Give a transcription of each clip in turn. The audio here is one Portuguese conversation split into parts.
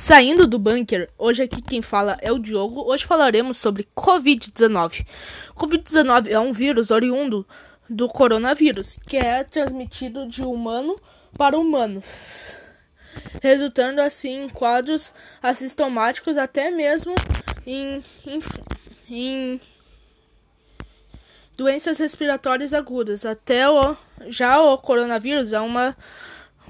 Saindo do bunker, hoje aqui quem fala é o Diogo. Hoje falaremos sobre Covid-19. Covid-19 é um vírus oriundo do coronavírus, que é transmitido de humano para humano, resultando assim em quadros assintomáticos, até mesmo em, em, em doenças respiratórias agudas. Até o, já o coronavírus é uma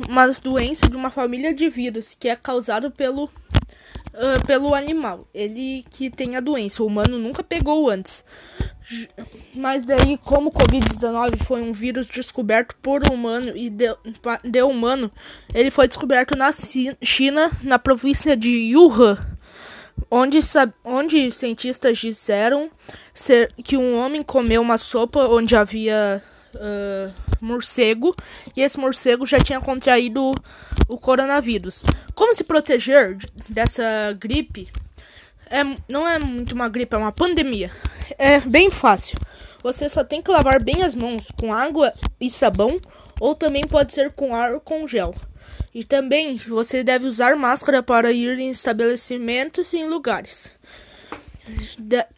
uma doença de uma família de vírus que é causado pelo, uh, pelo animal. Ele que tem a doença, o humano nunca pegou antes. Mas daí, como o Covid-19 foi um vírus descoberto por humano e de, de humano, ele foi descoberto na China, na província de Yuhan, onde, onde cientistas disseram ser, que um homem comeu uma sopa onde havia uh, morcego e esse morcego já tinha contraído o coronavírus. Como se proteger dessa gripe? É, não é muito uma gripe, é uma pandemia. É bem fácil. Você só tem que lavar bem as mãos com água e sabão, ou também pode ser com ar com gel. E também você deve usar máscara para ir em estabelecimentos e em lugares.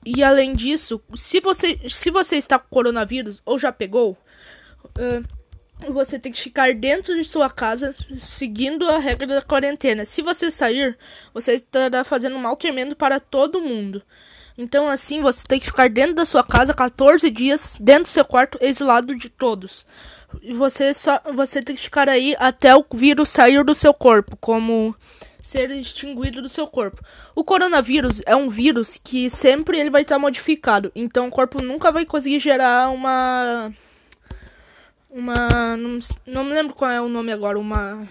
E além disso, se você, se você está com coronavírus ou já pegou, uh, você tem que ficar dentro de sua casa seguindo a regra da quarentena. Se você sair, você estará fazendo mal tremendo para todo mundo. Então, assim, você tem que ficar dentro da sua casa 14 dias, dentro do seu quarto, exilado de todos. E você só você tem que ficar aí até o vírus sair do seu corpo, como ser extinguido do seu corpo. O coronavírus é um vírus que sempre ele vai estar modificado, então o corpo nunca vai conseguir gerar uma uma não, não me lembro qual é o nome agora, uma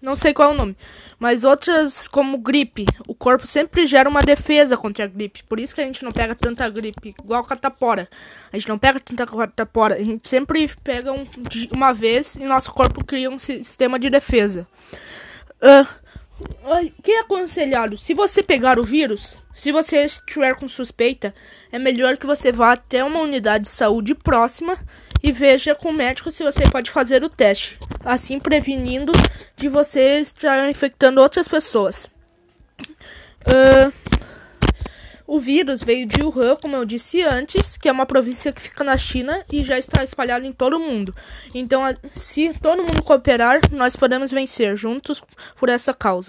não sei qual é o nome, mas outras como gripe, o corpo sempre gera uma defesa contra a gripe, por isso que a gente não pega tanta gripe, igual catapora. A gente não pega tanta catapora, a gente sempre pega um, uma vez e nosso corpo cria um sistema de defesa. Uh, o que é aconselhado? Se você pegar o vírus, se você estiver com suspeita, é melhor que você vá até uma unidade de saúde próxima e veja com o médico se você pode fazer o teste, assim prevenindo de você estar infectando outras pessoas. Uh, o vírus veio de Wuhan, como eu disse antes, que é uma província que fica na China e já está espalhada em todo o mundo. Então, se todo mundo cooperar, nós podemos vencer juntos por essa causa.